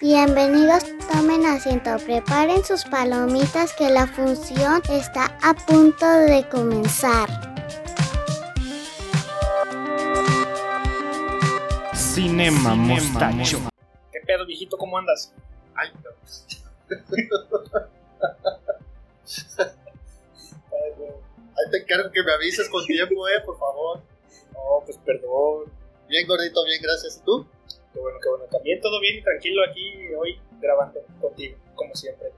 Bienvenidos, tomen asiento, preparen sus palomitas que la función está a punto de comenzar. Cinema Mostacho. ¿Qué pedo, viejito? ¿Cómo andas? Ay, no. Ay, güey. Ahí te encargo que me avises con tiempo, eh, por favor. No, pues perdón. Bien, gordito, bien, gracias. ¿Y tú? Qué bueno, qué bueno. También todo bien y tranquilo aquí hoy grabando contigo, como siempre.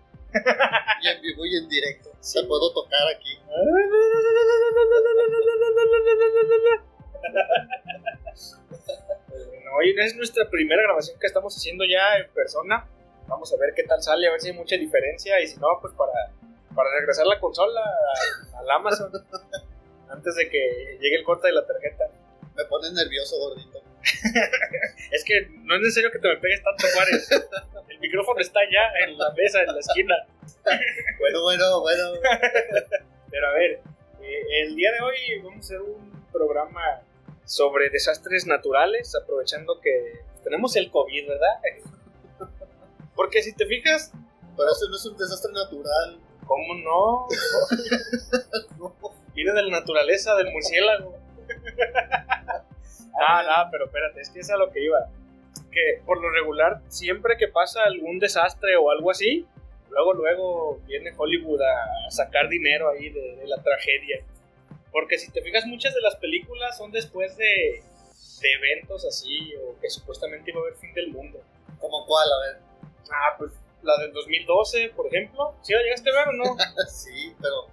Y en vivo y en directo. Te puedo tocar aquí. Bueno, hoy es nuestra primera grabación que estamos haciendo ya en persona. Vamos a ver qué tal sale, a ver si hay mucha diferencia y si no, pues para, para regresar la consola al Amazon antes de que llegue el corte de la tarjeta. Me pone nervioso, gordito. Es que no es necesario que te me pegues tanto, Juárez. El micrófono está ya en la mesa, en la esquina. Bueno, bueno, bueno. Pero a ver, eh, el día de hoy vamos a hacer un programa sobre desastres naturales, aprovechando que tenemos el COVID, ¿verdad? Porque si te fijas, Pero eso no es un desastre natural. ¿cómo no? Viene de la naturaleza, del murciélago. Ah, no, pero espérate, es que es a lo que iba. Que por lo regular, siempre que pasa algún desastre o algo así, luego, luego viene Hollywood a sacar dinero ahí de, de la tragedia. Porque si te fijas, muchas de las películas son después de, de eventos así, o que supuestamente iba a haber fin del mundo. ¿Como cuál? A ver. Ah, pues la del 2012, por ejemplo. ¿Sí la llegaste a ver o no? Sí, pero.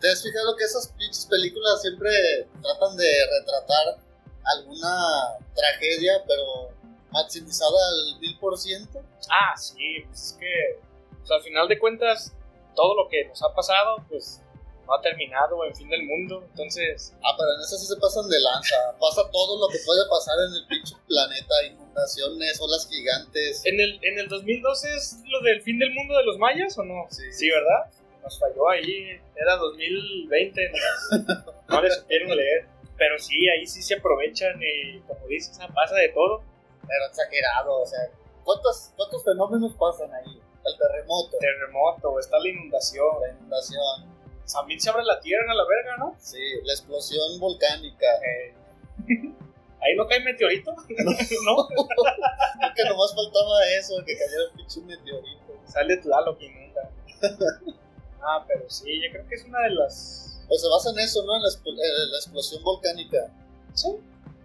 ¿Te has fijado que esas pinches películas siempre tratan de retratar alguna tragedia, pero maximizada al mil por ciento? Ah, sí, pues es que pues, al final de cuentas todo lo que nos ha pasado pues no ha terminado en fin del mundo, entonces Ah, pero en esas sí se pasan de lanza. Pasa todo lo que puede pasar en el pinche planeta: inundaciones, olas gigantes. en el en el 2012 es lo del fin del mundo de los mayas o no? Sí. ¿verdad? Nos falló ahí, era 2020, no, no les supieron leer, pero sí, ahí sí se aprovechan y como dices, pasa de todo. Pero exagerado, o sea. ¿Cuántos, cuántos fenómenos pasan ahí? El terremoto, Terremoto, está la inundación, la inundación, también se abre la tierra a la verga, ¿no? sí, la explosión volcánica. Eh, ahí no cae meteorito, ¿no? Creo que nomás faltaba eso, que cayera un pinche meteorito. Sale Tlaloc que inunda. ah, pero sí, yo creo que es una de las. Pues se basa en eso, ¿no? En la, en la explosión volcánica. Sí.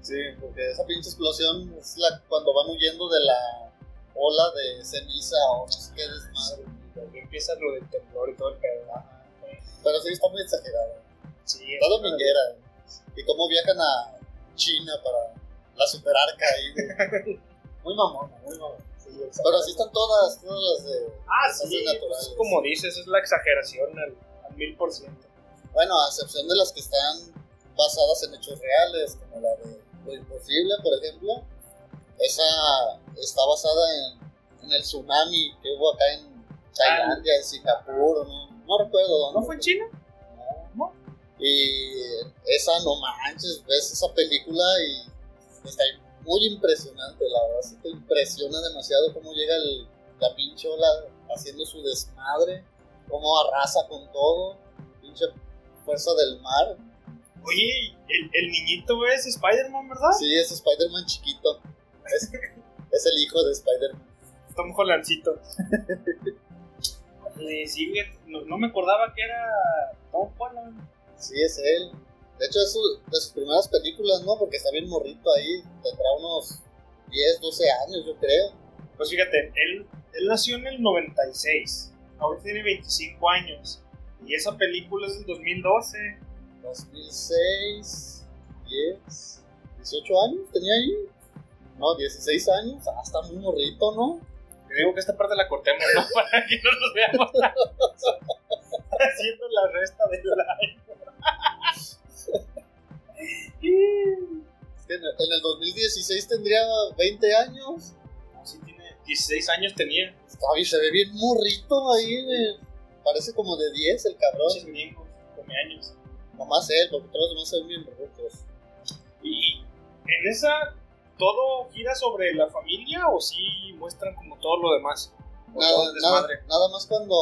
Sí, porque esa pinche explosión es la cuando van huyendo de la ola de ceniza o no sé qué desmadre. Ahí empieza lo del temblor y todo el pedo. Ajá. Pero sí está muy exagerado. Sí, Está dominguera. Y cómo viajan a China para la superarca ahí. Muy mamona, muy mamona. sí, Pero así están todas, todas las de Ah, sí, naturales. pues, como dices, es la exageración al mil por ciento. Bueno, a excepción de las que están basadas en hechos reales, como la de Lo Imposible, por ejemplo. Esa está basada en, en el tsunami que hubo acá en Tailandia, en Singapur, no, no recuerdo dónde. ¿No fue en China? No. Y esa, no manches, ves esa película y está muy impresionante, la verdad. Sí te impresiona demasiado cómo llega el- la pinche ola haciendo su desmadre, cómo arrasa con todo, pinche fuerza del mar. Oye, el, el niñito es Spider-Man, ¿verdad? Sí, es Spider-Man chiquito. Es, es el hijo de Spider-Man. Tom Hollandcito. Le sigue, no, no me acordaba que era Tom Holland. Sí, es él. De hecho, es su- de sus primeras películas, ¿no? Porque está bien morrito ahí. Tendrá unos 10, 12 años, yo creo. Pues fíjate, él, él nació en el 96, ahora tiene 25 años. Y esa película es del 2012. 2006, 10, 18 años tenía ahí. No, 16 años. Ah, está muy morrito, ¿no? Te digo que esta parte la cortemos, ¿no? Para que no nos veamos haciendo la resta del año. Es que en el, en el 2016 tendría 20 años. No, sí tiene 16 años tenía. Está se ve bien morrito ahí. eh. Parece como de 10 el cabrón. Muchos viejos, come años. Nomás él, porque todos los demás ven bien rucos. Y en esa ¿todo gira sobre la familia o sí muestran como todo lo demás? Nada, nada, nada más cuando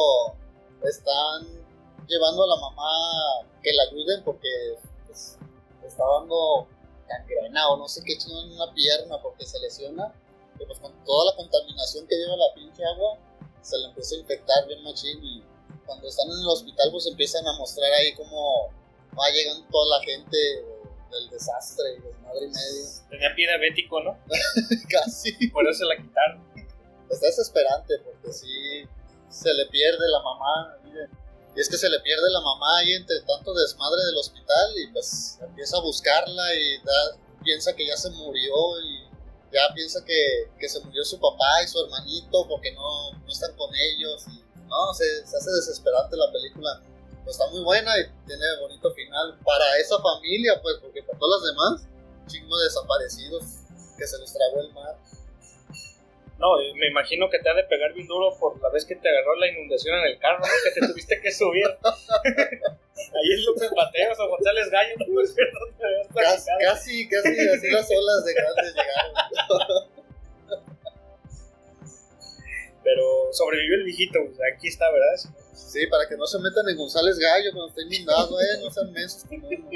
están llevando a la mamá que la ayuden porque pues, está dando gangrena o no sé qué chingón en una pierna porque se lesiona. Y pues con toda la contaminación que lleva la pinche agua, se le empieza a infectar bien machín y cuando están en el hospital pues empiezan a mostrar ahí como va llegando toda la gente del desastre y desmadre y medio. Tenía pie diabético, ¿no? Casi. Por eso se la quitaron. está desesperante porque sí se le pierde la mamá. miren. Y es que se le pierde la mamá ahí entre tanto desmadre del hospital y pues empieza a buscarla y da- piensa que ya se murió y ya piensa que, que se murió su papá y su hermanito porque no, no están con ellos. Y, no, se, se hace desesperante la película. Pues está muy buena y tiene bonito final para esa familia, pues, porque para todas las demás, chingo de desaparecidos que se los tragó el mar. No, me imagino que te ha de pegar bien duro por la vez que te agarró la inundación en el carro, ¿no? que te tuviste que subir. Ahí es López Mateos o González Gallo, no me acuerdo dónde habías casi, casi así las olas de grandes llegaron. Pero sobrevivió el viejito, o sea, aquí está, ¿verdad? No, Sí, para que no se metan en González Gallo cuando esté inundado, eh, no sean como uno.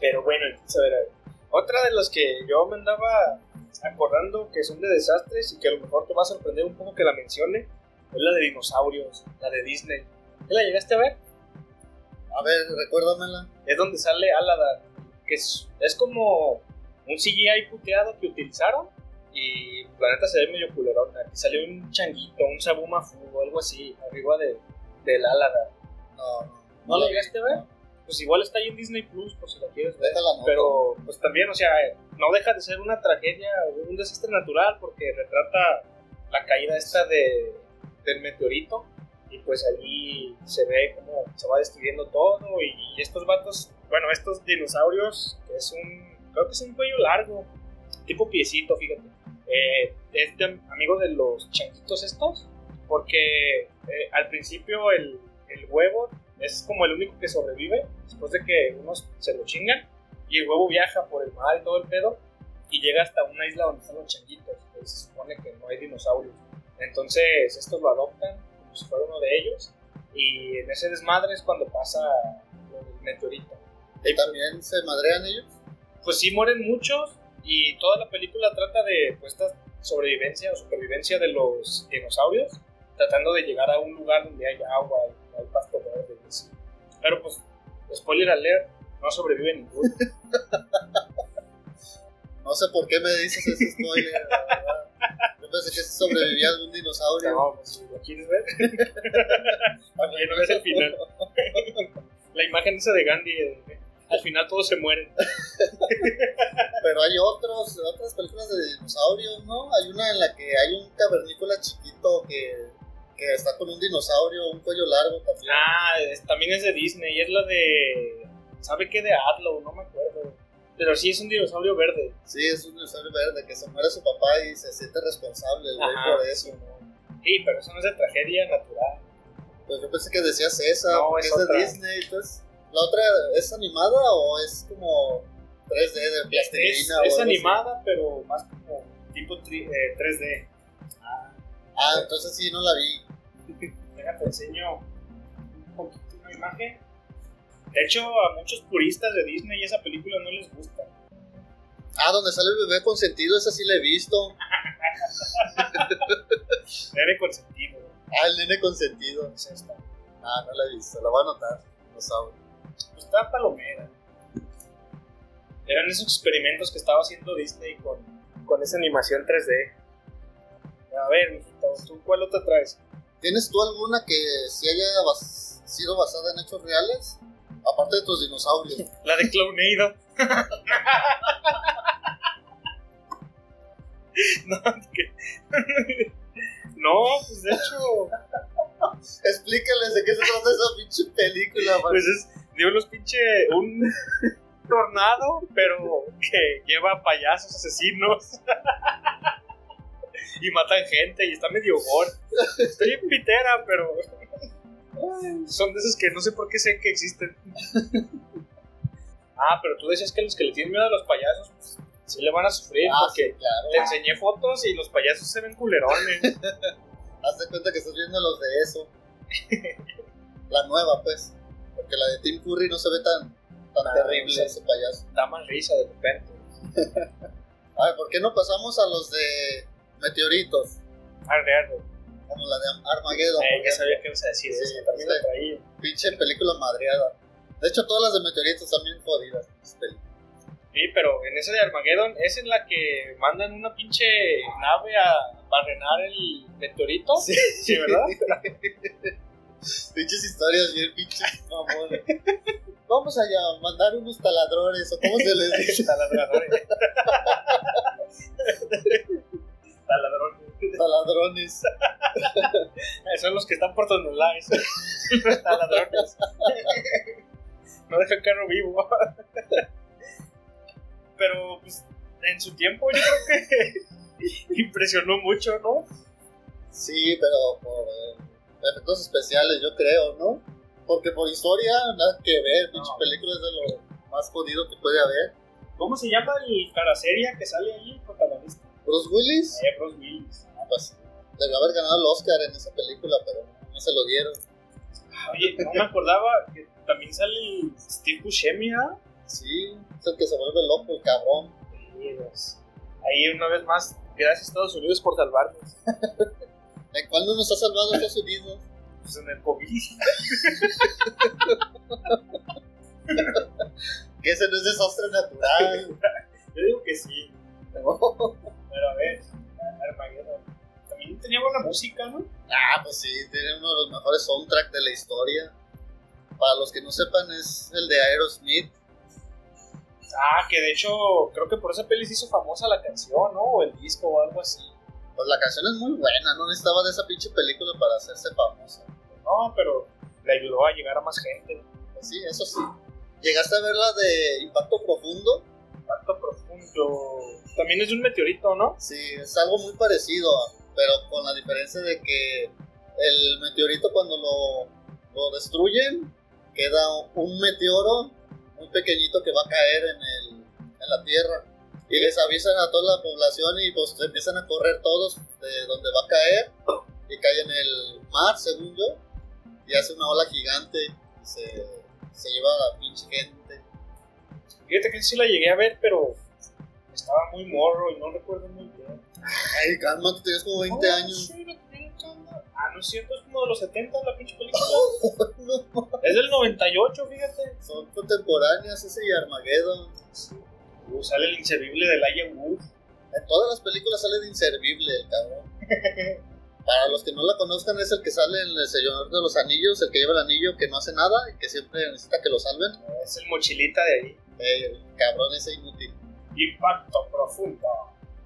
Pero bueno, entonces, a ver, a ver. Otra de las que yo me andaba acordando que son de desastres y que a lo mejor te va a sorprender un poco que la mencione, es la de dinosaurios, la de Disney. ¿Ya la llegaste a ver? A ver, recuérdamela. Es donde sale Aladdin, que es, es como un CGI puteado que utilizaron y la neta se ve medio culerona. Que salió un changuito, un sabumafu o algo así, arriba de, del Aladdin. No, no. ¿No la llegaste a ver? Pues igual está ahí en Disney Plus por si la quieres ver. No. Pero pues también, o sea, no deja de ser una tragedia un desastre natural porque retrata la caída esta de, del meteorito y pues allí se ve cómo se va destruyendo todo y, y estos vatos, bueno, estos dinosaurios, que es un, creo que es un cuello largo, tipo piecito, fíjate. Eh, es de amigo de los changuitos estos porque eh, al principio el, el huevo es como el único que sobrevive después de que unos se lo chingan y el huevo viaja por el mar y todo el pedo y llega hasta una isla donde están los changuitos y se supone que no hay dinosaurios entonces estos lo adoptan como si fuera uno de ellos y en ese desmadre es cuando pasa del meteorito ¿Y también se madrean ellos? pues sí mueren muchos y toda la película trata de pues, esta sobrevivencia o supervivencia de los dinosaurios, tratando de llegar a un lugar donde hay agua y hay pasto verde. y así. Pero pues, spoiler alert, no sobrevive ninguno. No sé por qué me dices ese spoiler. Yo pensé que sí sobrevivía algún dinosaurio. No, pues lo quieres ver. Oye, no ves el final. la imagen esa de Gandhi, eh, al final todos se mueren. Pero hay otros, otras películas de dinosaurios, ¿no? Hay una en la que hay un cavernícola chiquito que, que está con un dinosaurio, un cuello largo también. Ah, es- también es de Disney y es la de. ¿Sabe qué? De Adlo, no me acuerdo. Pero sí es un dinosaurio verde. Sí, es un dinosaurio verde que se muere su papá y se siente responsable güey por eso. no. Sí, pero eso no es de tragedia natural. Pues yo pensé que decías esa, No, porque es es, de. Disney. Entonces, ¿la otra es animada o es como 3D de Es, plastilina? es o algo así? animada, pero más como tipo tri- eh, 3D. Ah, entonces sí, no la vi. Déjate enseño un poquito una imagen. De hecho, a muchos puristas de Disney esa película no les gusta. Ah, donde sale el bebé consentido, esa sí la he visto. Nene consentido. Ah, el nene consentido. Es esta. Ah, no la he visto, la voy a anotar. No sabe. Pues está palomera. Eran esos experimentos que estaba haciendo Disney con, con esa animación 3D. A ver, mijito, ¿tú cuál otra traes? ¿Tienes tú alguna que sí haya bas- sido basada en hechos reales? Aparte de tus dinosaurios. La de Clownado. no, que- no, pues de hecho, Explícales de qué se trata esa pinche película. man. pues es de unos pinche. un tornado, pero que lleva payasos asesinos. y matan gente y está medio gore. Estoy en pitera, pero. Son de esos que no sé por qué sé que existen. ah, pero tú decías que los que le tienen miedo a los payasos, pues, Sí le van a sufrir Ah, porque sí, claro. te enseñé fotos y los payasos se ven culerones. Haz de cuenta que estás viendo los de eso. la nueva, pues. Porque la de Tim Curry no se ve tan, tan Ah, terrible ese payaso. da más risa de repente. A ver, ¿por qué no pasamos a los de meteoritos? Arre, arre. Como la de Armageddon. Eh, ya sabía que ibas a decir Sí, eso, también traía. Pinche película madreada. De hecho, todas las de meteoritos bien jodidas. Sí, pero en esa de Armageddon es en la que mandan una pinche nave a barrenar el meteorito. Sí. Sí, ¿verdad? Pinches historias bien pinches mamones. Vamos allá a mandar unos taladrones, o cómo se les dice. Taladradores. Taladrones. Taladrones. Son los que están por. Los taladrones. No dejan carro vivo. Pero, pues, en su tiempo yo creo que impresionó mucho, ¿no? Sí, pero por eh, efectos especiales, yo creo, ¿no? Porque por historia, nada que ver. Pinche No. película es de lo más jodido que puede haber. ¿Cómo se llama el cara seria que sale ahí, el protagonista? Bruce Willis, Eh, Bruce Willis. ah, pues, debió haber ganado el Oscar en esa película, pero no se lo dieron. Ah, Oye, no me acordaba que también sale el Steve Buscemi, ¿ah? Sí, es el que se vuelve loco, el cabrón. Pues, Ahí una vez más, gracias Estados Unidos por salvarnos. ¿En cuál no nos ha salvado Estados Unidos? Pues en el COVID. Que ese no es desastre natural. Yo digo que sí. Pero a ver, Armageddon. También tenía buena música, ¿no? ah, pues sí, tiene uno de los mejores soundtracks de la historia. Para los que no sepan, es el de Aerosmith. Ah, que de hecho, creo que por esa peli se hizo famosa la canción, ¿no? O el disco o algo así. Pues la canción es muy buena, no necesitaba de esa pinche película para hacerse famosa. No, pero le ayudó a llegar a más gente. Pues sí, eso sí. ¿Llegaste a ver la de Impacto Profundo? Impacto profundo. También es de un meteorito, ¿no? Sí, es algo muy parecido, pero con la diferencia de que el meteorito cuando lo, lo destruyen, queda un meteoro muy pequeñito que va a caer en, el, en la Tierra. Y les avisan a toda la población y pues empiezan a correr todos de donde va a caer y cae en el mar, según yo, y hace una ola gigante y se, se lleva a la pinche gente. Fíjate que sí la llegué a ver, pero estaba muy morro y no recuerdo muy bien. Ay, calma, tú tienes como 20 Oh, años. sí. Ah, no es cierto, es como de los 70 la pinche película. No, es del 98, fíjate. son contemporáneas ese y Armageddon. Sale el inservible de Elijah Wood. En todas las películas sale de inservible el cabrón. Para los que no la conozcan, es el que sale en El Señor de los Anillos, el que lleva el anillo que no hace nada y que siempre necesita que lo salven. Es el mochilita de ahí. El cabrón ese inútil. Impacto profundo.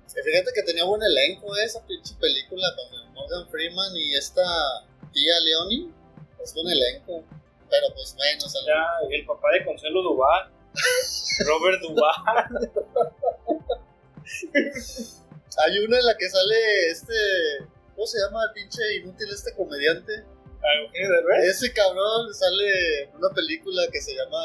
Fíjate que tenía buen elenco esa pinche película con Morgan Freeman y esta tía Leonie. Es buen elenco. Pero pues bueno, Ya, el papá de Consuelo Duval. Robert Duval. hay una en la que sale este. ¿Cómo se llama el pinche inútil este comediante? Eugenio Derbez. Ese cabrón sale en una película que se llama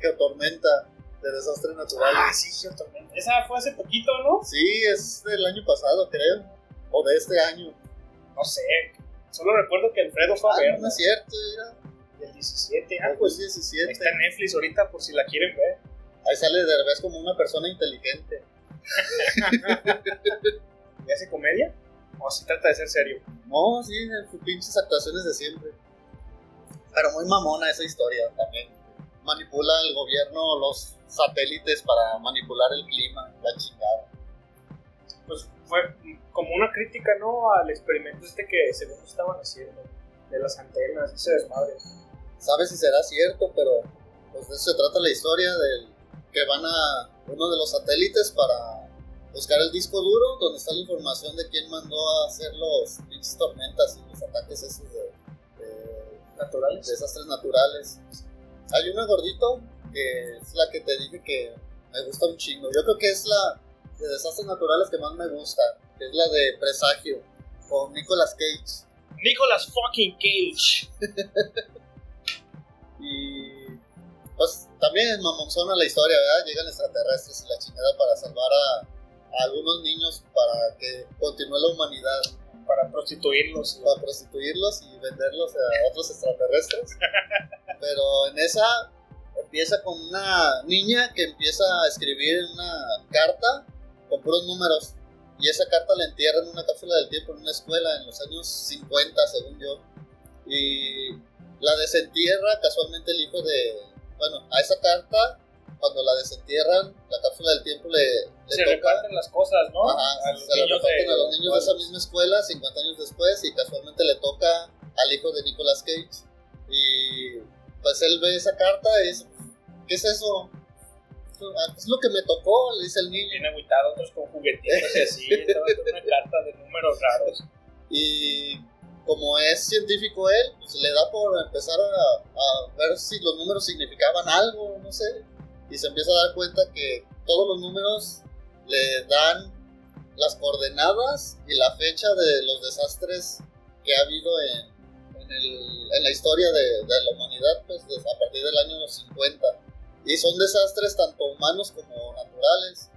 Geotormenta de desastres naturales. Ah, sí, cierto. Esa fue hace poquito, ¿no? Sí, es del año pasado, creo. O de este año. No sé. Solo recuerdo que Alfredo fue a Ah, verla. no es cierto. Del 17. Ah, pues pues 17. está en Netflix ahorita por si la quieren ver. Ahí sale de revés como una persona inteligente. ¿Y hace comedia? ¿O si trata de ser serio? No, sí, en sus pinches actuaciones de siempre. Pero muy mamona esa historia también. Manipula el gobierno los satélites para manipular el clima, la chingada. Pues fue como una crítica, ¿no? Al experimento este que según estaban haciendo. De las antenas, ese desmadre. Sabes si será cierto, pero pues de eso se trata la historia del que van a uno de los satélites para buscar el disco duro donde está la información de quién mandó a hacer los pinches tormentas y los ataques esos de, de Naturales. desastres naturales. Hay una gordito que es la que te dije que me gusta un chingo. Yo creo que es la de desastres naturales que más me gusta, que es la de Presagio con Nicolas Cage. Nicolas fucking Cage. Y pues también es mamonzona la historia, ¿verdad? Llegan extraterrestres y la chingada para salvar a, a algunos niños para que continúe la humanidad. Para prostituirlos. Para prostituirlos y venderlos a otros extraterrestres. Pero en esa empieza con una niña que empieza a escribir una carta con puros números. Y esa carta la entierra en una cápsula del tiempo en una escuela en los años 50, según yo. Y la desentierra casualmente el hijo de... Bueno, a esa carta cuando la desentierran, la cápsula del tiempo le, le Se toca. reparten las cosas, ¿no? Ajá, a los se niños reparten de- a los niños de esa misma escuela 50 años después y casualmente le toca al hijo de Nicolas Cage. Y pues él ve esa carta y dice, ¿qué es eso? "Ah, Es lo que me tocó, le dice el niño. Bien agüitado, otros con juguetitos y así. Una carta de números raros. Y como es científico él, pues le da por empezar a, a ver si los números significaban algo, no sé. Y se empieza a dar cuenta que todos los números le dan las coordenadas y la fecha de los desastres que ha habido en, en, el- en la historia de, de la humanidad pues, a partir del año 50. Y son desastres tanto humanos como naturales.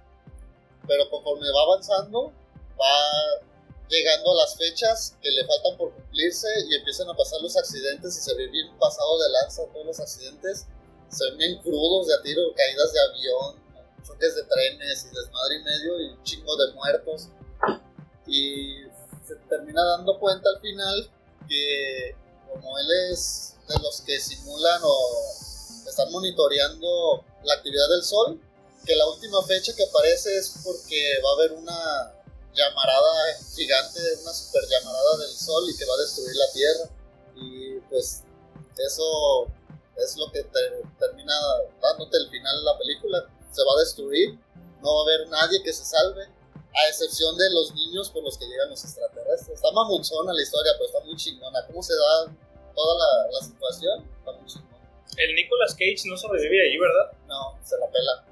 Pero conforme va avanzando, va llegando a las fechas que le faltan por cumplirse y empiezan a pasar los accidentes y se ve bien pasado de lanza todos los accidentes. Se ven bien crudos de a tiro, caídas de avión, choques de trenes y desmadre y medio y un chingo de muertos. Y se termina dando cuenta al final que como él es de los que simulan o están monitoreando la actividad del sol, que la última fecha que aparece es porque va a haber una llamarada gigante, una super llamarada del sol y que va a destruir la Tierra. Y pues eso es lo que te- termina dándote el final de la película. Se va a destruir, no va a haber nadie que se salve, a excepción de los niños por los que llegan los extraterrestres. Está mamonzona la historia, pero está muy chingona. ¿Cómo se da toda la, la situación? Está muy chingona. El Nicolas Cage no sobrevive ahí, ¿verdad? No, se la pela.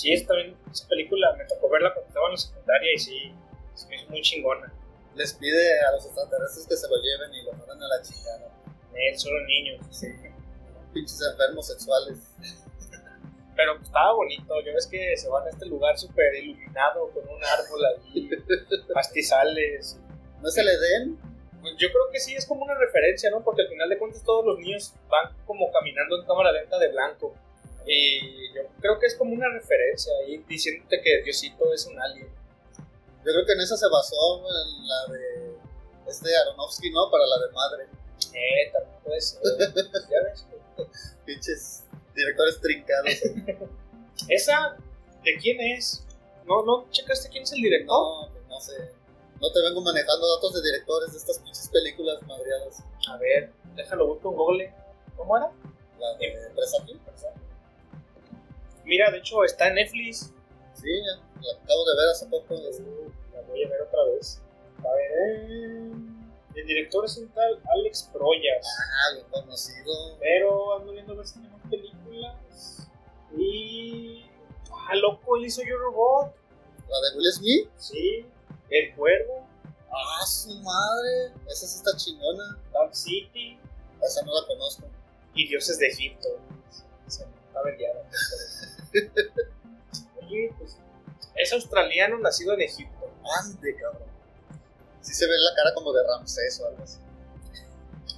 Sí, es también esa película me tocó verla cuando estaba en la secundaria y sí, se me hizo muy chingona. Les pide a los extraterrestres que se lo lleven y lo mandan a la chingada. Él solo niños. Sí. Pinches enfermos sexuales. Pero pues, estaba bonito, ya ves que se van a este lugar súper iluminado con un árbol ahí, pastizales. ¿No es el Edén? Pues yo creo que sí es como una referencia, ¿no? Porque al final de cuentas todos los niños van como caminando en cámara lenta de blanco. Y yo creo que es como una referencia ahí diciéndote que Diosito es un alien. Yo creo que en esa se basó en la de este Aronofsky, ¿no? Para la de madre. Eh, también puede ser. ¿Ya ves? Pinches directores trincados. ¿Esa de quién es? ¿No, ¿No checaste quién es el director? No, pues no sé. No te vengo manejando datos de directores de estas pinches películas madreadas. A ver, déjalo busco en Google. ¿Cómo era? La de Presagio. Mira, de hecho está en Netflix. Sí, la acabo de ver hace poco. La voy a ver otra vez. A ver. eh, El director es un tal Alex Proyas. Ah, bien conocido. Pero ando viendo a ver si tenemos películas. Y. Ah, loco, él hizo Yo Robot. La de Will Smith. Sí. El Cuervo. Ah, su madre. Esa sí está chingona. Dark City. Esa no la conozco. Y Dioses de Egipto. Se está vendiendo. Oye, pues. Es australiano nacido en Egipto. Ande, cabrón. Sí se ve la cara como de Ramsés o algo así.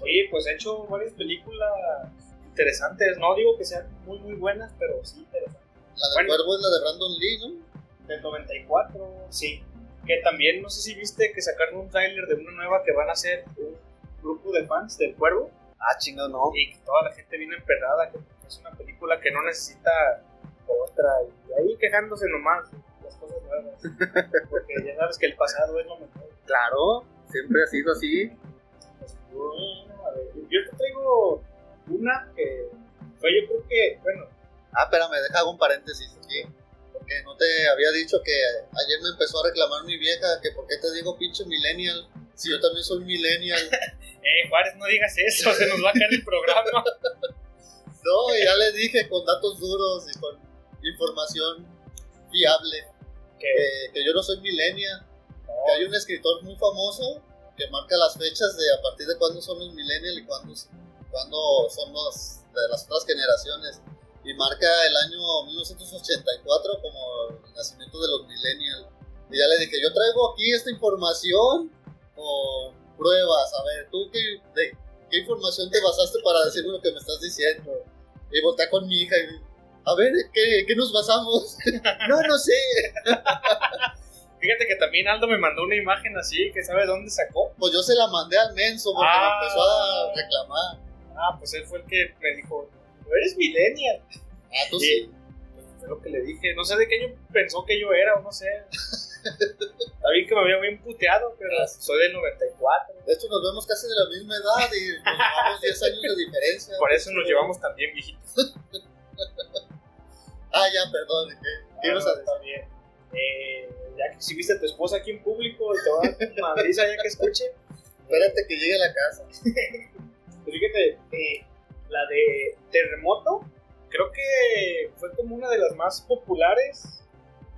Oye, pues ha hecho varias películas interesantes. No digo que sean muy, muy buenas, pero sí interesantes. La del Bueno. cuervo es la de Brandon Lee, ¿no? Del 94, sí. Que también, no sé si viste que sacaron un tráiler de una nueva que van a hacer un grupo de fans del Cuervo. Ah, chingado, no. Y que toda la gente viene emperrada, que es una película que no necesita otra. Y ahí quejándose nomás las cosas nuevas. Porque ya sabes que el pasado es lo mejor. Claro, siempre ha sido así. Pues, bueno, a ver, yo te traigo una que fue, yo creo que, bueno, Ah, espérame, deja hago un paréntesis aquí. Porque no te había dicho que ayer me empezó a reclamar mi vieja que por qué te digo pinche millennial. Si yo también soy millennial. eh, Juárez, no digas eso, se nos va a caer el programa. No, ya le dije con datos duros y con información fiable que, yo no soy millennial. no, Que hay un escritor muy famoso que marca las fechas de a partir de cuándo son los millennials y cuándo, cuando son los de las otras generaciones. Y marca el año 1984 como el nacimiento de los millennials. Y ya le dije, yo traigo aquí esta información con pruebas. A ver, ¿tú qué, de, qué información te basaste para decirme lo que me estás diciendo? Y voltea con mi hija y, a ver, ¿qué, qué nos basamos? no, no sé. Fíjate que también Aldo me mandó una imagen así, que sabe dónde sacó. Pues yo se la mandé al menso porque Ah. me empezó a reclamar. Ah, pues él fue el que me dijo, "¿No eres millennial. Ah, tú Sí. sí. Pues fue lo que le dije. No sé de qué año pensó que yo era, o no sé. Está bien que me había bien puteado, pero Ah. soy del 94. De hecho, nos vemos casi de la misma edad y nos llevamos 10 años de diferencia. Por eso nos llevamos tan bien, viejitos. Ah, ya, perdón. ¿Qué, ibas a decir? bien. Eh, ya que si viste a tu esposa aquí en público y te va a dar madriza ya que escuche. Espérate que llegue a la casa. Pues fíjate, eh, la de Terremoto, creo que fue como una de las más populares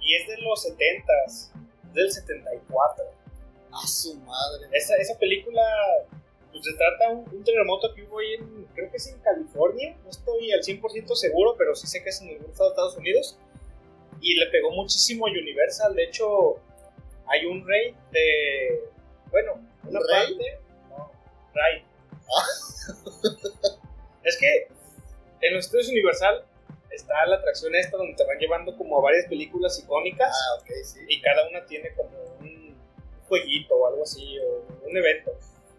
y es de los 70s, del 74. A su madre. Esa, esa película se trata un, un terremoto que hubo ahí en, creo que es en California, no estoy al 100% seguro, pero sí sé que es en algún estado de Estados Unidos. Y le pegó muchísimo a Universal, de hecho hay un rey de, bueno, una ¿Un rey? parte, no, rey. es que en los estudios Universal está la atracción esta donde te van llevando como a varias películas icónicas Ah, ok, sí. y cada una tiene como un jueguito o algo así, o un evento.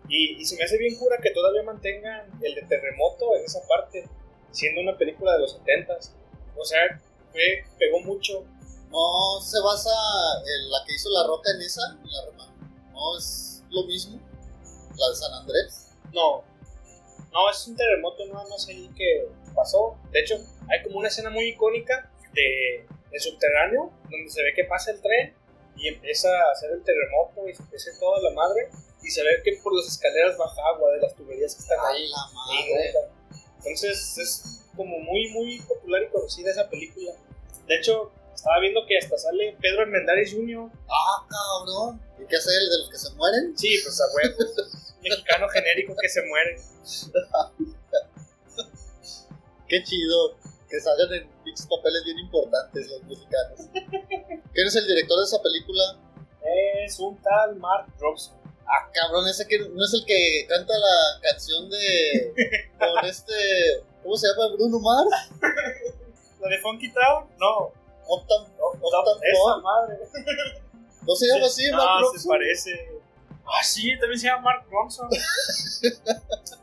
Y, y se me hace bien cura que todavía mantengan el de Terremoto en esa parte, siendo una película de los 70s. O sea, fue, pegó mucho. No se basa en la que hizo La Roca en esa, en la. No es lo mismo. La de San Andrés. No, no, es un terremoto nada más ahí que pasó. De hecho, hay como una escena muy icónica de, de subterráneo, donde se ve que pasa el tren y empieza a hacer el terremoto y se empieza toda la madre. Y se ve que por las escaleras baja agua de las tuberías que están ahí. Ay, la Y madre. nunca. Entonces es como muy, muy popular y conocida esa película. De hecho, estaba viendo que hasta sale Pedro Armendáriz Jr. Ah, cabrón. ¿Y qué hace el de los que se mueren? Sí, pues a huevo. Mexicano genérico que se muere. Qué chido. Que salgan en pinches papeles bien importantes los mexicanos. ¿Quién es el director de esa película? Es un tal Mark Robson. Ah, cabrón, ese que no es el que canta la canción de. con este. ¿Cómo se llama? Bruno Mars. ¿La de Funky Town? No. Optan, Optan esa madre. ¿No se llama así, Mark Ah, se Ronson? parece. Ah, sí, también se llama Mark Ronson.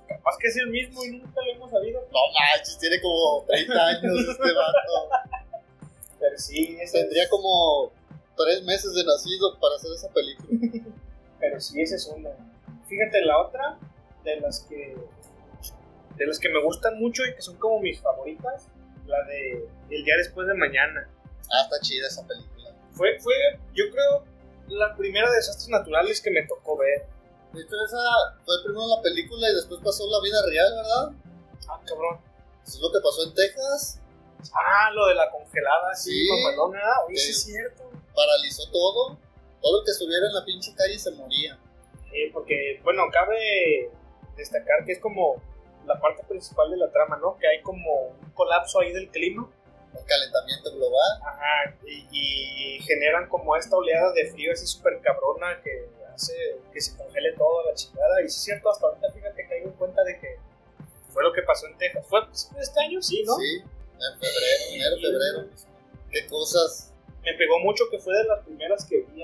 Capaz que es el mismo y nunca lo hemos sabido. No manches, tiene como 30 años este vato. Pero sí, ese Tendría como 3 meses de nacido para hacer esa película. Pero sí, esa es una. Fíjate, la otra de las que de las que me gustan mucho y que son como mis favoritas, la de El día después de mañana. Ah, está chida esa película. Fue, fue, yo creo, la primera de desastres naturales que me tocó ver. De hecho, esa fue primero la película y después pasó la vida real, ¿verdad? Ah, cabrón. Eso es lo que pasó en Texas. Ah, lo de la congelada, sí, Sí. mamalona. Oye, Sí. es cierto. Paralizó todo. Todo el que estuviera en la pinche calle se moría. Eh, porque, bueno, cabe destacar que es como la parte principal de la trama, ¿no? Que hay como un colapso ahí del clima. El calentamiento global. Ajá, y, y generan como esta oleada de frío así súper cabrona que hace que se congele toda la chingada. Y sí es cierto, hasta ahorita fíjate que caigo en cuenta de que fue lo que pasó en Texas. ¿Fue de este año? Sí, ¿no? Sí, en febrero, enero, febrero. Qué cosas. Me pegó mucho que fue de las primeras que vi.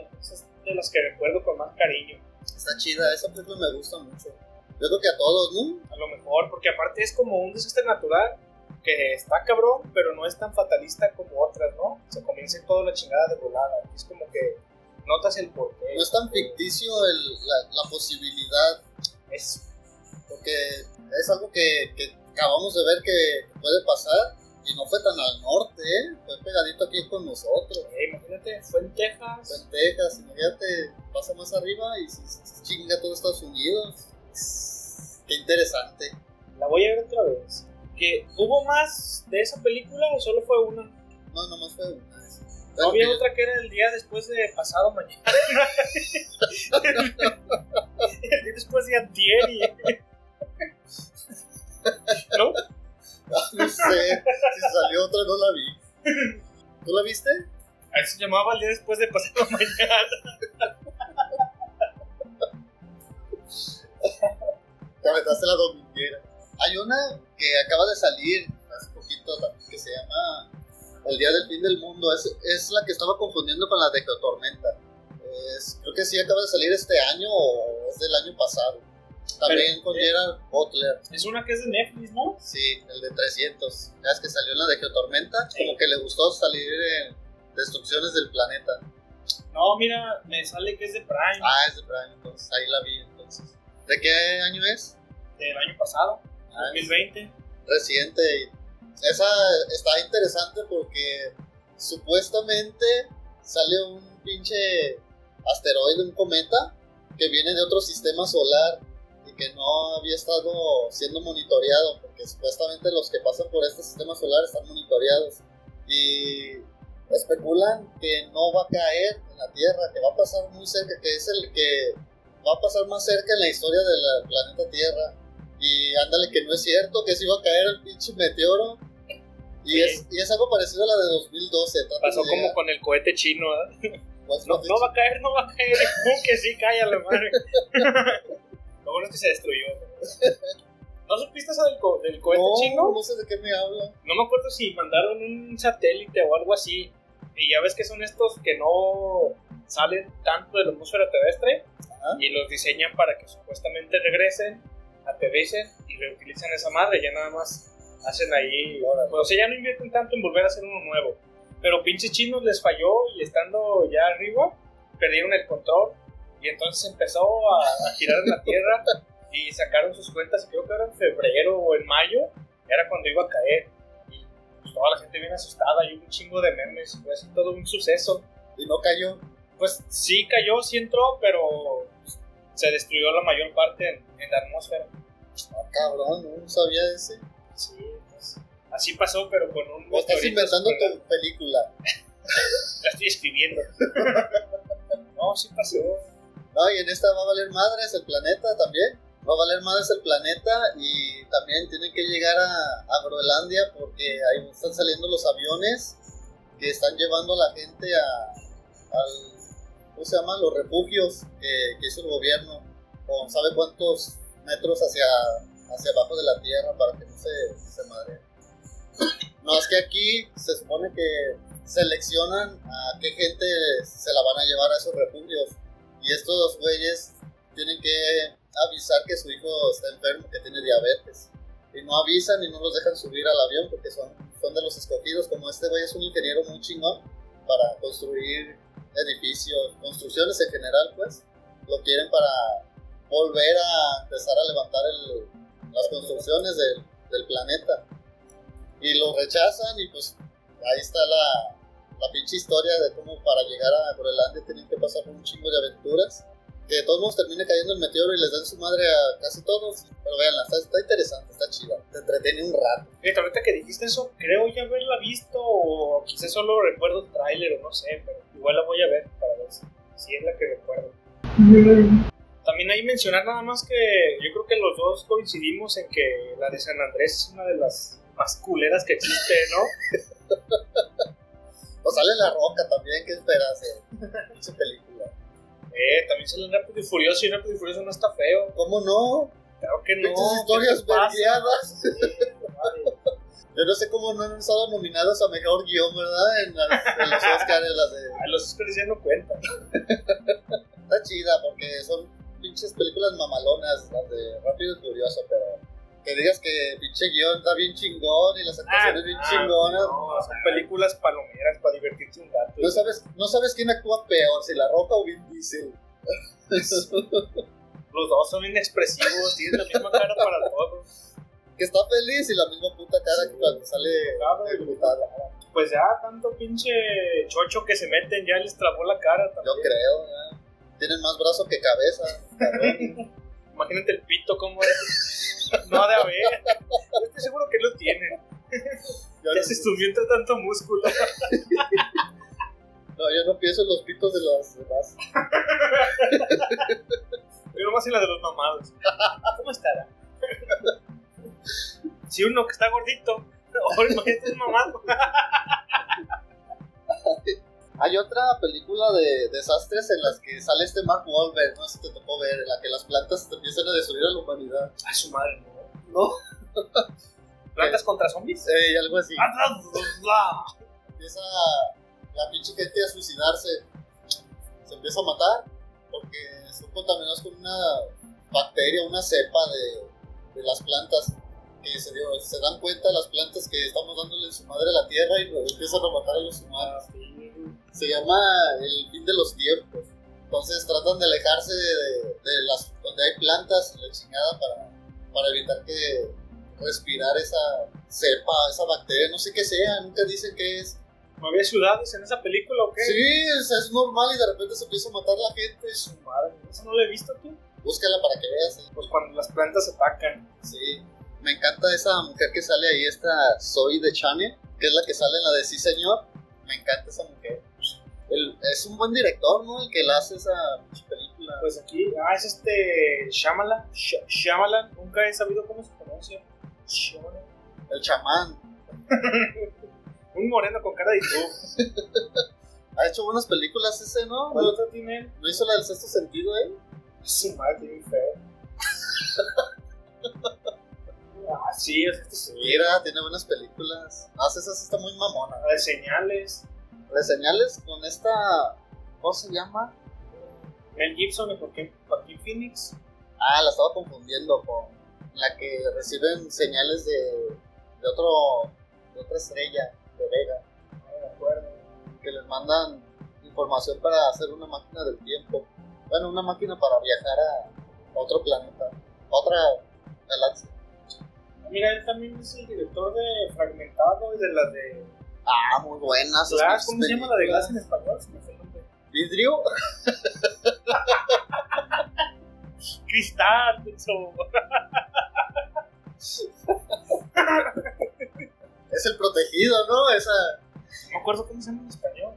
De las que recuerdo con más cariño. Está chida, esa película me gusta mucho. Yo creo que a todos, ¿no? A lo mejor, porque aparte es como un desastre natural que está cabrón, pero no es tan fatalista como otras, ¿no? Se comienza toda la chingada de volada. Es como que notas el porqué. No es tan ficticio el- la, la posibilidad, Es, porque es algo que, que acabamos de ver que puede pasar y no fue tan al norte, ¿eh? Fue pegadito aquí con nosotros. eh, imagínate, fue en Fue Texas. en Texas, imagínate, pasa más arriba y se, chinga todo Estados Unidos. Qué interesante. La voy a ver otra vez. ¿Que hubo más de esa película o solo fue una? No, nomás fue una. No había otra que era el día después de pasado mañana. el día después de antier llamaba el día después de pasar la mañana. Te aventaste la dominguera. Hay una que acaba de salir hace poquito que se llama El Día del Fin del Mundo. Es, es la que estaba confundiendo con la de Geotormenta. Es, creo que sí acaba de salir este año o es del año pasado. También Pero, con eh, Gerard Butler. Es una que es de Netflix, ¿no? Sí, el de 300. Ya es que salió en la de Geotormenta. Como que le gustó salir en Destrucciones del Planeta. No, mira, me sale que es de Prime, Ah, es de Prime, entonces ahí la vi entonces. ¿De qué año es? del año pasado, Ah, es 2020. reciente. Esa está interesante porque supuestamente sale un pinche asteroide, un cometa, que viene de otro sistema solar y que no había estado siendo monitoreado, porque supuestamente los que pasan por este sistema solar están monitoreados. Y especulan que no va a caer en la Tierra, que va a pasar muy cerca, que es el que va a pasar más cerca en la historia del planeta Tierra. Y ándale, que no es cierto, que se iba a caer el pinche meteoro. Y, Sí. es, y es algo parecido a la de 2012. trata Pasó de como llegar- con el cohete chino, pues, No, va a caer, no va a caer. ¡Pum! que sí, la madre. Lo bueno es que se destruyó. ¿No supiste eso del, co- del cohete no, chino? no sé de qué me habla. No me acuerdo si mandaron un satélite o algo así. Y ya ves que son estos que no salen tanto de la atmósfera terrestre Ajá. y los diseñan para que supuestamente regresen, aterricen y reutilizan esa madre. Ya nada más hacen ahí. Órale. O sea, ya no invierten tanto en volver a hacer uno nuevo. Pero pinches chinos les falló y estando ya arriba, perdieron el control. Y entonces empezó a, a girar en la Tierra y sacaron sus cuentas. Creo que era en febrero o en mayo, era cuando iba a caer. Pues, toda la gente bien asustada y un chingo de memes. Fue así todo un suceso. Y no cayó. Pues sí cayó, sí entró, pero se destruyó la mayor parte en, en la atmósfera. Ah, cabrón, no sabía ese. Sí, pues así pasó, pero con un Me estás inventando tu película. La estoy escribiendo. no, sí pasó. No, y en esta va a valer madres el planeta también. Va a valer madres el planeta y también tienen que llegar a, a Groenlandia porque ahí están saliendo los aviones que están llevando a la gente a, ¿cómo se llama? Los refugios que, que hizo el gobierno con sabe cuántos metros hacia, hacia abajo de la tierra para que no se, se madre. No, es que aquí se supone que seleccionan a qué gente se la van a llevar a esos refugios. Y estos güeyes tienen que avisar que su hijo está enfermo, que tiene diabetes. Y no avisan y no los dejan subir al avión porque son, son de los escogidos. Como este güey es un ingeniero muy chingón para construir edificios, construcciones en general, pues, lo quieren para volver a empezar a levantar el- las construcciones del, del planeta. Y lo rechazan y pues ahí está la, la pinche historia de cómo para llegar a Groenlandia tienen que pasar por un chingo de aventuras. Que de todos modos termine cayendo el meteoro y les dan su madre a casi todos. Pero veanla, está, está interesante, está chida. Te entretiene un rato. Fíjate, ahorita que dijiste eso, creo ya haberla visto, o quizás solo recuerdo el tráiler, o no sé, pero igual la voy a ver para ver si, si es la que recuerdo. También hay mencionar nada más que yo creo que los dos coincidimos en que la de San Andrés es una de las más culeras que existe, ¿no? O sale La Roca también, ¿qué esperas de pinche película? Eh, también sale Rápido y Furioso y Rápido y Furioso no está feo. ¿Cómo no? Claro que no. Historias vergueadas. Yo no sé cómo no han estado nominados a mejor guion, ¿verdad? En, las- en los Oscars, las de... Ay, los Oscars ya no cuentan. Está chida porque son pinches películas mamalonas, las de Rápido y Furioso, pero que digas que pinche guion está bien chingón y las actuaciones bien chingonas. Ah, No, son películas palomeras para divertirse un rato. No sabes, no sabes quién actúa peor, si La Roca o Vin Diesel. Los dos son inexpresivos, tienen la misma cara para todos. que está feliz y la misma puta cara que cuando sale Claro. Pues ya, tanto pinche chocho que se meten, ya les trabó la cara Yo también. creo, ya. Tienen más brazo que cabeza. Imagínate el pito como es. No ha de haber. Yo estoy seguro que lo tienen. Yo Ya se estudió entre tanto músculo. no, yo no pienso en los pitos de los demás. Pero más en la de los mamados. ¿Cómo estará? Si uno que está gordito Ahora imagínate un mamado. Hay otra película de desastres en las que sale este Mark Wahlberg, no sé si te tocó ver, en la que las plantas te empiezan a destruir a la humanidad. A su madre, no. ¿No? ¿Plantas contra zombies? Eh, algo así. Ah, Empieza la pinche gente a suicidarse. Se empieza a matar porque son contaminados con una bacteria, una cepa de, de las plantas. Que se, se dan cuenta las plantas que estamos dándole su madre a la tierra y empiezan a matar a los humanos. Se llama el fin de los tiempos. Entonces tratan de alejarse de, de las donde hay plantas y la chingada para, para evitar que respirar esa cepa, esa bacteria, no sé qué sea, nunca dicen qué es. ¿No había ciudades en esa película o qué? Sí, es, es normal y de repente se empieza a matar la gente. Su madre, ¿eso no lo he visto tú? Búscala para que veas. eh. Pues cuando las plantas atacan. Sí, me encanta esa mujer que sale ahí, esta Zoe de Chane, que es la que sale en la de Sí Señor. Me encanta esa mujer. El- es un buen director, ¿no? El que la hace esa película. Pues aquí, ah, es este Shyamalan. Sh- Shyamalan, nunca he sabido cómo se pronuncia. Shyamalan. El chamán. Un moreno con cara de YouTube. Ha hecho buenas películas ese, ¿no? ¿Cuál ¿No, otro tiene él? no hizo la del sexto sentido, eh? Su madre, tiene feo. ah, sí, es sí. Mira, tiene buenas películas. No, esa está muy mamona. La de señales. De señales con esta. ¿Cómo se llama? Mel Gibson y Joaquín, Joaquín Phoenix. Ah, la estaba confundiendo con la que reciben señales de, de otro. de otra estrella, de Vega. No me acuerdo. Que les mandan información para hacer una máquina del tiempo. Bueno, una máquina para viajar a otro planeta, otra galaxia. Mira, él también es el director de Fragmentado y de la de Ah, muy buenas. Glass. ¿Cómo se llama la de. Glass en español? ¿Vidrio? Cristal, eso. Es el protegido, ¿no? Esa. No me acuerdo cómo se llama en español.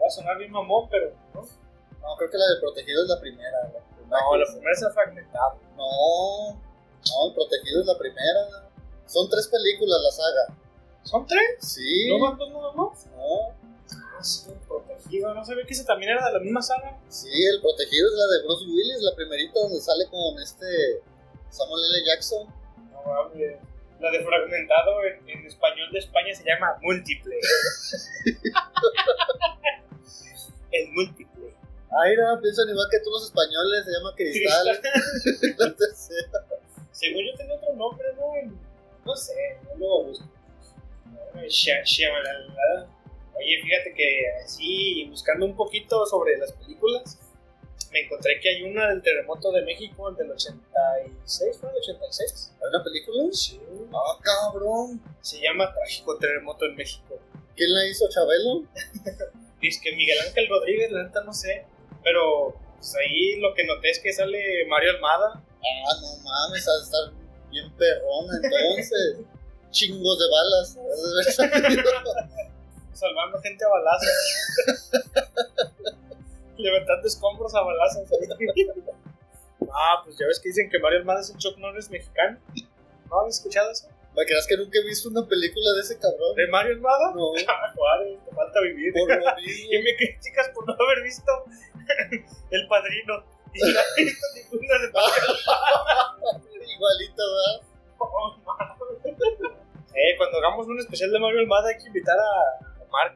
Va a sonar bien mamón, pero no. No, creo que la del protegido es la primera. La primera No, la primera es el Fragmentado. No, no, el protegido es la primera. Son tres películas la saga. ¿Son tres? Sí. ¿No van dos nada más? No. Ah, sí, el protegido. No sabía que ese también era de la misma saga. Sí, el protegido es la de Bruce Willis, la primerita donde sale con este Samuel L. Jackson. No mames. La de Fragmentado en, en español de España se llama Múltiple. el Múltiple. Ay, no, piensan igual que tú los españoles, se llama Cristal. la tercera. Según yo tenía otro nombre, ¿no? No sé, no lo busco. Shyamalan. Oye, fíjate que así, buscando un poquito sobre las películas, me encontré que hay una del terremoto de México, el del 86, ¿fue el 86? ¿Hay una película? Sí. Ah, cabrón. Se llama Trágico Terremoto en México. ¿Quién la hizo, Chabelo? Dice que Miguel Ángel Rodríguez, la neta no sé, pero pues ahí lo que noté es que sale Mario Almada. Ah, no mames, ha de estar bien perrona entonces. Chingos de balas. has salvando gente a balazos. Levantando escombros a balazos. ah, pues ya ves que dicen que Mario Almada es el Chuck Norris mexicano. ¿No habías escuchado eso? ¿Me creas que nunca he visto una película de ese cabrón? ¿De Mario Almada? No, Ah, Juárez, te falta vivir. por lo Y me criticas por no haber visto El Padrino. Y no he visto ninguna de Mario Igualito, ¿verdad? Oh. Eh, cuando hagamos un especial de Mario Almada hay que invitar a, a Mark.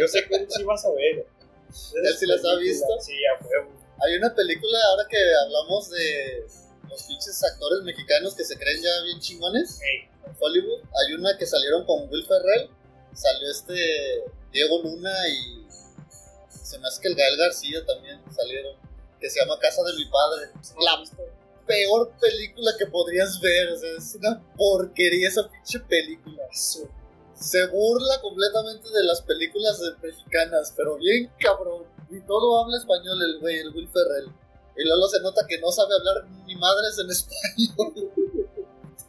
Yo sé que él sí va a saber. Él sí las ha visto. Sí, a huevo. Hay una película, ahora que hablamos de los pinches actores mexicanos que se creen ya bien chingones en Hollywood, hay una que salieron con Will Ferrell, salió este Diego Luna y se me hace que el Gael García también salieron, que se llama Casa de mi padre. La peor película que podrías ver, o sea, es una porquería esa pinche película. Se burla completamente de las películas mexicanas, pero bien cabrón. Y todo habla español el güey, el Will Ferrell. Y luego se nota que no sabe hablar ni madres en español.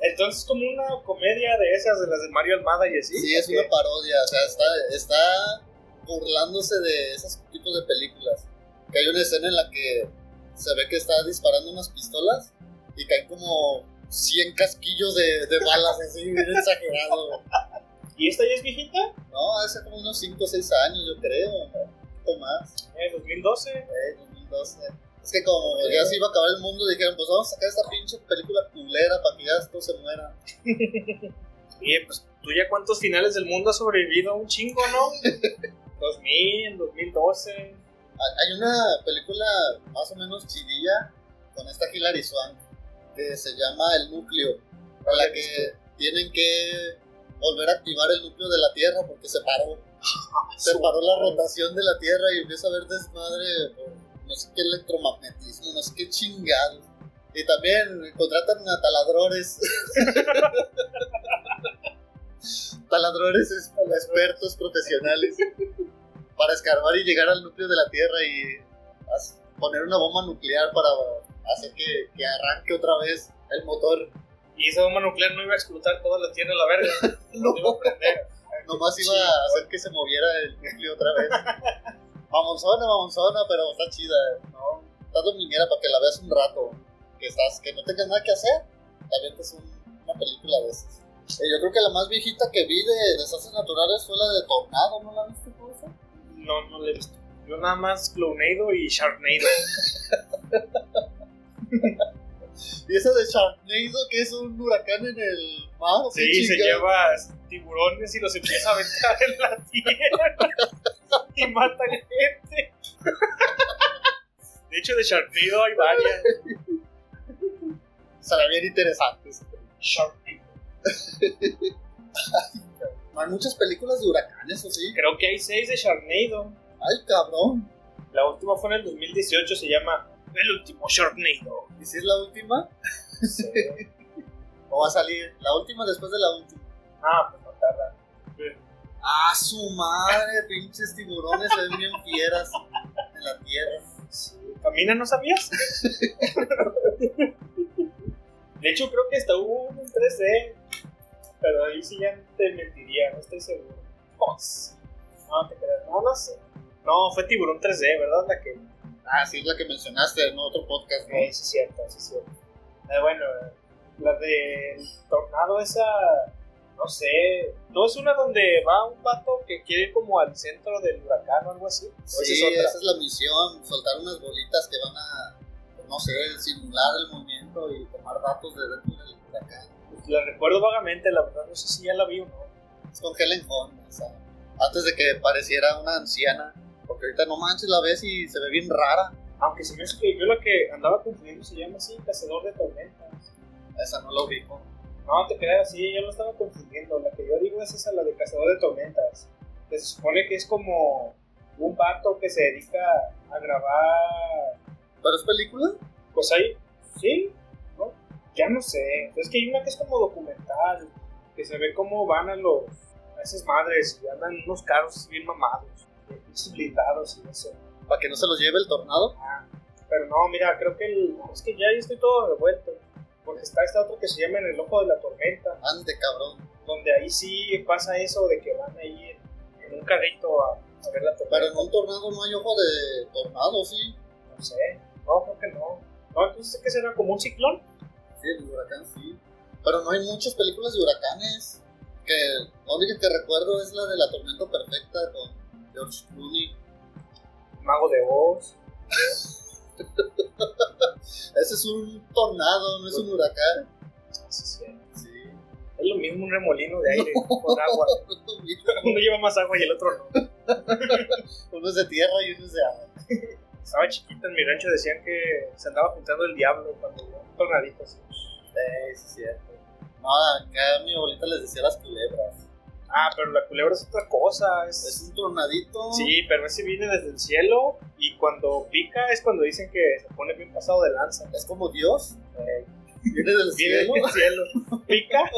Entonces, como una comedia de esas, de las de Mario Almada y así. Sí, es ¿o una parodia, o sea, está, está burlándose de esos tipos de películas. Que hay una escena en la que se ve que está disparando unas pistolas y caen como 100 casquillos de, de balas, así, bien exagerado. ¿Y esta ya es viejita? No, hace como unos 5 o 6 años, yo creo, un poquito más, Eh, 2012. eh, 2012. Es que como ya se iba a acabar el mundo, dijeron, pues vamos a sacar esta pinche película culera para que ya esto se muera. Oye, pues tú ya cuántos finales del mundo has sobrevivido, un chingo, ¿no? 2000, 2012. Hay una película más o menos chidilla con esta Hilary Swank que se llama El Núcleo, en la que tienen que volver a activar el núcleo de la Tierra porque se paró. Se paró la rotación de la Tierra y empieza a haber desmadre por no sé qué electromagnetismo, no sé qué chingados. Y también contratan a taladrores. taladrores es para expertos profesionales para escarbar y llegar al núcleo de la Tierra y poner una bomba nuclear para hacer que, que arranque otra vez el motor. Y esa bomba nuclear no iba a explotar toda la tierra a la verga. No. iba a prender. Nomás iba a hacer que se moviera el núcleo otra vez. Mamonzona, mamonzona, pero está chida. ¿no? Está dominguera para que la veas un rato. Que estás, que no tengas nada que hacer. Te avientes un- una película de esas. Eh, yo creo que la más viejita que vi de desastres naturales fue la de Tornado, ¿no la viste tú esa? No, no la he visto. Yo nada más Clownado y Sharknado. Y esa de Sharknado, que es un huracán en el mar. Sí, se lleva tiburones y los empieza a aventar en la tierra y matan gente. De hecho, de Sharknado hay varias. Será bien interesante. esa Sharknado. Hay muchas películas de huracanes, ¿o sí? Creo que hay seis de Sharknado. Ay, cabrón. La última fue en el 2018, se llama El último Sharknado. ¿Y si es la última? ¿O va a salir la última después de la última? Ah, pues no tarda. ¡Ah, su madre! Pinches tiburones se ven bien fieras en la tierra. Sí. ¿Camina no sabías? De hecho, creo que hasta hubo en 3D. Pero ahí sí ya te mentiría, no estoy seguro. Oh, sí. No te creas, no, no sé. No, fue Tiburón 3D, ¿verdad? La que. Ah, sí, es la que mencionaste en otro podcast, ¿no? Eh, sí, es cierto, sí, es cierto. Eh, bueno, la del tornado, esa. No sé. No es una donde va un pato que quiere ir como al centro del huracán o algo así. ¿O esa Sí, es otra? esa es la misión, soltar unas bolitas que van a, pues, no sé, simular el movimiento y tomar datos de dentro del huracán. La recuerdo vagamente, la verdad, no sé si ya la vi o no. Es con Helen Hunt, o sea, antes de que pareciera una anciana, porque ahorita no manches la ves y se ve bien rara. Aunque se me hace que yo la que andaba confundiendo se llama así, Cazador de Tormentas. Esa no lo ubico. No, te creas, sí, yo lo estaba confundiendo. La que yo digo es esa, la de Cazador de Tormentas. Que se supone que es como un vato que se dedica a grabar. ¿Pero es película? Pues ahí, sí. Ya no sé. Es que hay una que es como documental, que se ve cómo van a los. a esas madres y andan en unos carros bien mamados, bien blindados y no sé. ¿Para que no se los lleve el tornado? Ah, pero no, mira, creo que el, es que ya ahí estoy todo revuelto. Porque está esta otra que se llama En el Ojo de la Tormenta, Ande, cabrón. donde ahí sí pasa eso de que van a ir en un carrito a, a ver la Pero tormenta. en un tornado no hay ojo de tornado, sí. No sé, no, creo que no. No, entonces, ¿qué será? ¿Como un ciclón? Sí, el huracán sí. Pero no hay muchas películas de huracanes. Que la única que recuerdo es la de la tormenta perfecta con George Clooney. Mago de Oz. Ese es un tornado, no es un huracán. Sí, sí. Sí. Es lo mismo un remolino de aire con agua. Uno lleva más agua y el otro no. uno es de tierra y uno es de agua. Estaba chiquito en mi rancho, decían que se andaba juntando el diablo cuando un tornadito así. Sí, sí, es cierto. No, acá mi abuelita les decía las culebras. Ah, pero la culebra es otra cosa. Es, Es un tornadito. Sí, pero ese viene desde el cielo y cuando pica es cuando dicen que se pone bien pasado de lanza. Es como Dios. Eh, Viene del viene cielo. del cielo, pica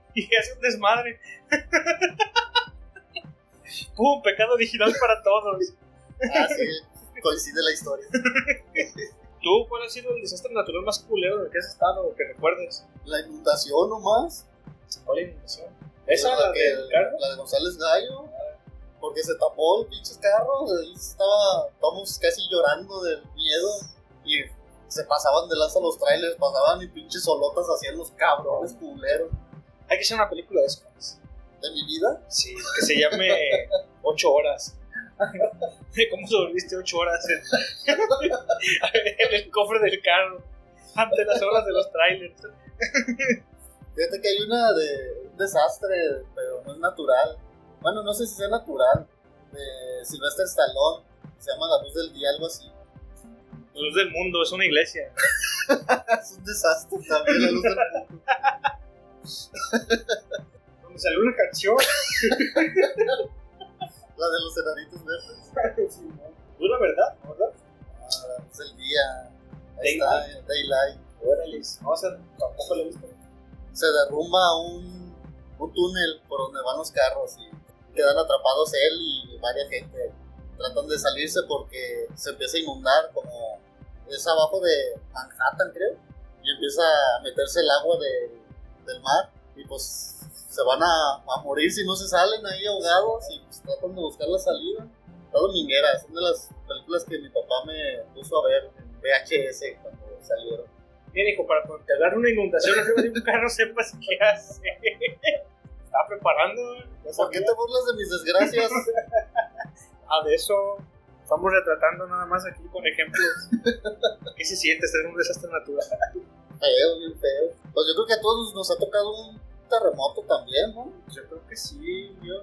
y hace un desmadre. ¡Pum! Pecado digital para todos. Ah, sí. Coincide la historia. ¿Tú cuál ha sido el desastre natural más culero en el que has estado o que recuerdes? La inundación nomás. ¿Cuál inundación? ¿Esa, la, que- del carro? la de González Gallo. Porque se tapó el pinche carro. Ahí estaba, estábamos casi llorando del miedo. Y se pasaban de lanza los trailers, pasaban y pinches solotas hacían los cabrones culeros. Hay que hacer una película de eso. De mi vida, Sí, que se llame 8 horas. ¿Cómo sobreviviste 8 horas en, en el cofre del carro? Ante las olas de los trailers. fíjate que hay una de un desastre, pero no es natural. Bueno, no sé si sea natural, de Sylvester Stallone, se llama La Luz del Día, algo así. La luz del mundo, es una iglesia. Es un desastre también, La Luz del Mundo. Salió una canción. La de los enanitos verdes. ¿Es la verdad? ¿Verdad? Ah, es el día. Ahí está, Daylight. Daylight. Órale. No, o sea, tampoco lo he visto. se derrumba un, un túnel por donde van los carros y quedan atrapados él y varias gente. Tratan de salirse porque se empieza a inundar como es abajo de Manhattan creo y empieza a meterse el agua de- del mar y pues se van a, a morir si no se salen ahí ahogados y pues tratan de buscar la salida. Está dominguera, son de las películas que mi papá me puso a ver en VHS cuando salieron. Bien, hijo, para agarre una inundación arriba de un carro, sepas qué hace. Estaba preparando. ¿eh? ¿Por qué te burlas de mis desgracias? Ah, de eso. Estamos retratando nada más aquí con ejemplos. ¿Qué se siente ser un desastre natural? Feo, bien feo. Pues yo creo que a todos nos ha tocado un terremoto también, ¿no? Yo creo que sí, yo.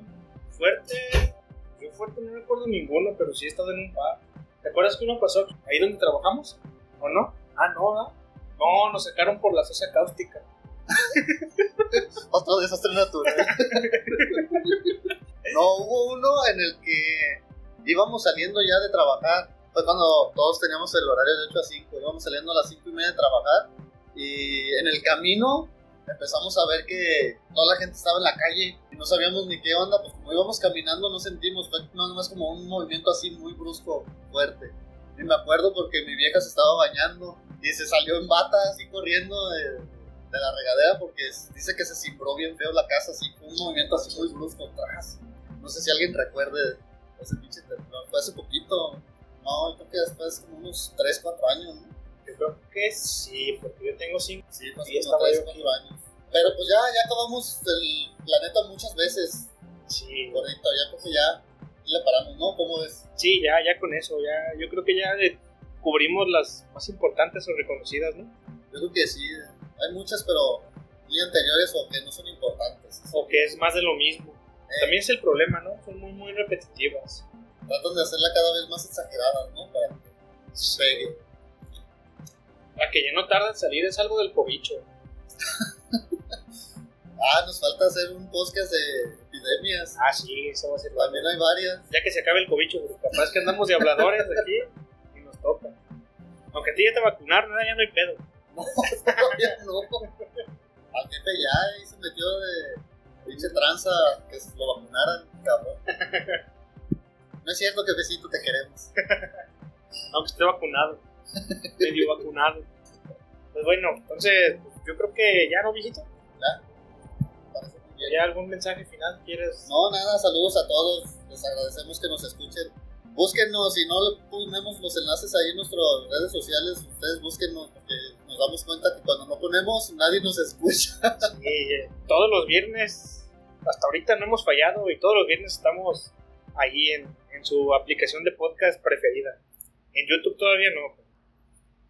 Fuerte. Yo fuerte no recuerdo ninguno, pero sí he estado en un par. ¿Te acuerdas que uno pasó ahí donde trabajamos? ¿O no? Ah, no, ¿ah? No, nos sacaron por la socia cáustica. Otro desastre natural. no, hubo uno en el que íbamos saliendo ya de trabajar. Fue cuando todos teníamos el horario de 8 a 5. Íbamos saliendo a las 5 y media de trabajar. Y en el camino empezamos a ver que toda la gente estaba en la calle y no sabíamos ni qué onda. Pues como íbamos caminando no sentimos. Fue nada más como un movimiento así muy brusco, fuerte. Y me acuerdo porque mi vieja se estaba bañando y se salió en bata así corriendo de, de la regadera porque dice que se cimbró bien feo la casa, así, un movimiento así muy brusco atrás. No sé si alguien recuerde ese pinche temblor, fue hace poquito. No, creo que después como unos 3, 4 años, ¿no? Yo creo que sí, porque yo tengo cinco. Sí, fue Y estaba 3, yo aquí. 4 años. Pero pues ya, ya acabamos el planeta muchas veces, Sí, gordito, ya creo que ya, le paramos, ¿no? ¿Cómo ves? sí, ya, ya con eso, ya. Yo creo que ya de- cubrimos las más importantes o reconocidas, ¿no? Yo creo que sí, hay muchas, pero muy anteriores o que no son importantes. O que es más de lo mismo. Eh, También es el problema, ¿no? Son muy, muy repetitivas. Tratan de hacerla cada vez más exagerada, ¿no? Para que pegue. La que ya no tarda en salir es algo del cobicho. Ah, nos falta hacer un podcast de epidemias. Ah, sí, eso va a ser También hay varias. Ya que se acabe el cobicho, porque capaz que andamos de habladores aquí y nos toca. Aunque a ti ya te vacunaron, ya no hay pedo. Todavía no. Al jefe ya ahí se metió de pinche tranza que lo vacunaran, cabrón. No es cierto, jefecito, te queremos. Aunque esté vacunado. Medio vacunado. Pues bueno, entonces, yo creo que ya no, viejito. ¿Ya algún mensaje final quieres? No, nada, saludos a todos. Les agradecemos que nos escuchen. Búsquenos, si no ponemos los enlaces ahí en nuestras redes sociales, ustedes búsquenos, porque nos damos cuenta que cuando no ponemos, nadie nos escucha. Sí, eh, todos los viernes, hasta ahorita no hemos fallado y todos los viernes estamos ahí en, en su aplicación de podcast preferida. En YouTube todavía no.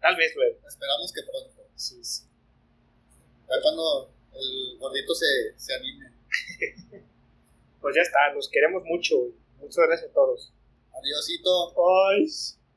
Tal vez luego. Esperamos que pronto. Sí, sí. A ver cuando el gordito se, se anime. Pues ya está, los queremos mucho. Muchas gracias a todos. Adiósito. Bye.